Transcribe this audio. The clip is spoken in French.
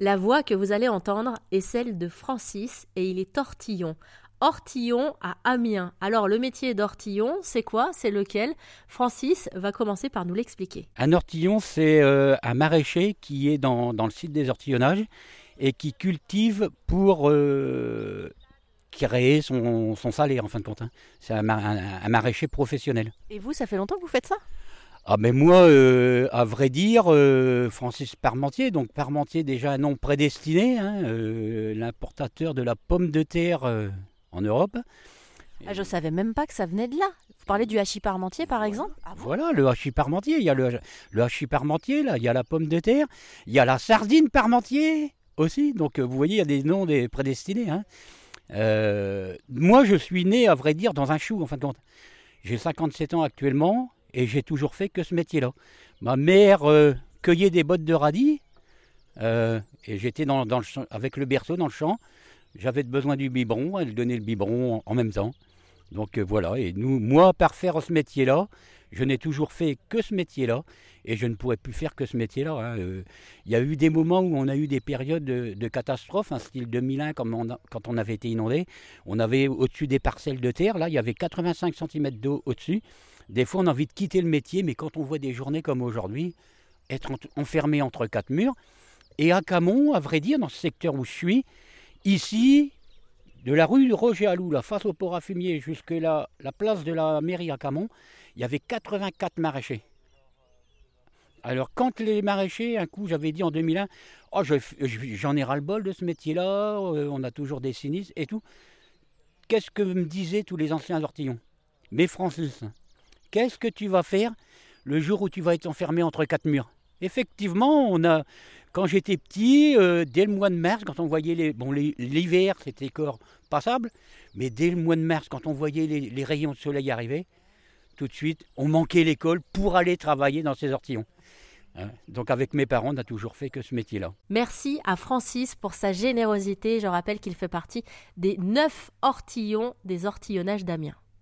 La voix que vous allez entendre est celle de Francis et il est tortillon. Ortillon à Amiens. Alors le métier d'ortillon, c'est quoi? C'est lequel? Francis va commencer par nous l'expliquer. Un ortillon, c'est euh, un maraîcher qui est dans, dans, le site des ortillonnages et qui cultive pour euh, créer son, son, salaire en fin de compte. Hein. C'est un, un, un, maraîcher professionnel. Et vous, ça fait longtemps que vous faites ça? Ah mais moi, euh, à vrai dire, euh, Francis Parmentier, donc Parmentier déjà un nom prédestiné, hein, euh, l'importateur de la pomme de terre en Europe. Ah, je savais même pas que ça venait de là. Vous parlez du hachis parmentier par exemple? Ah Voilà, le hachis parmentier. Il y a le, le hachis parmentier, là, il y a la pomme de terre, il y a la sardine parmentier aussi. Donc vous voyez, il y a des noms des prédestinés. Hein. moi, je suis né, à vrai dire, dans un chou, en fin de compte. J'ai 57 ans actuellement et j'ai toujours fait que ce métier-là. Ma mère euh, cueillait des bottes de radis euh, et j'étais dans, avec le berceau dans le champ. J'avais besoin du biberon, elle donnait le biberon en, même temps. Donc euh, voilà, et nous, moi, par faire ce métier-là, je n'ai toujours fait que ce métier-là et je ne pourrais plus faire que ce métier-là. Hein. Il y a eu des moments où on a eu des périodes de, de catastrophe, un style 2001 comme on a, quand on avait été inondé. On avait au-dessus des parcelles de terre, là il y avait 85 cm d'eau au-dessus. Des fois, on a envie de quitter le métier, mais quand on voit des journées comme aujourd'hui, être enfermé entre quatre murs, et à Camon, à vrai dire, dans ce secteur où je suis, ici, de la rue Roger Alou, la face au port à fumier, jusque la, la place de la mairie à Camon, il y avait 84 maraîchers. Alors, quand les maraîchers, un coup, j'avais dit en 2001, oh, j'en ai ras-le-bol de ce métier-là, euh, on a toujours des sinistres et tout. Qu'est-ce que me disaient tous les anciens ortillons? Mais Francis, Qu'est-ce que tu vas faire le jour où tu vas être enfermé entre quatre murs? Effectivement, on a, quand j'étais petit, euh, dès le mois de mars, quand on voyait les, bon, l'hiver, c'était encore passable, mais dès le mois de mars, quand on voyait les, les rayons de soleil arriver, tout de suite, on manquait l'école pour aller travailler dans ces ortillons. Hein. Donc avec mes parents, on a toujours fait que ce métier-là. Merci à Francis pour sa générosité. Je rappelle qu'il fait partie des neuf ortillons des ortillonnages d'Amiens.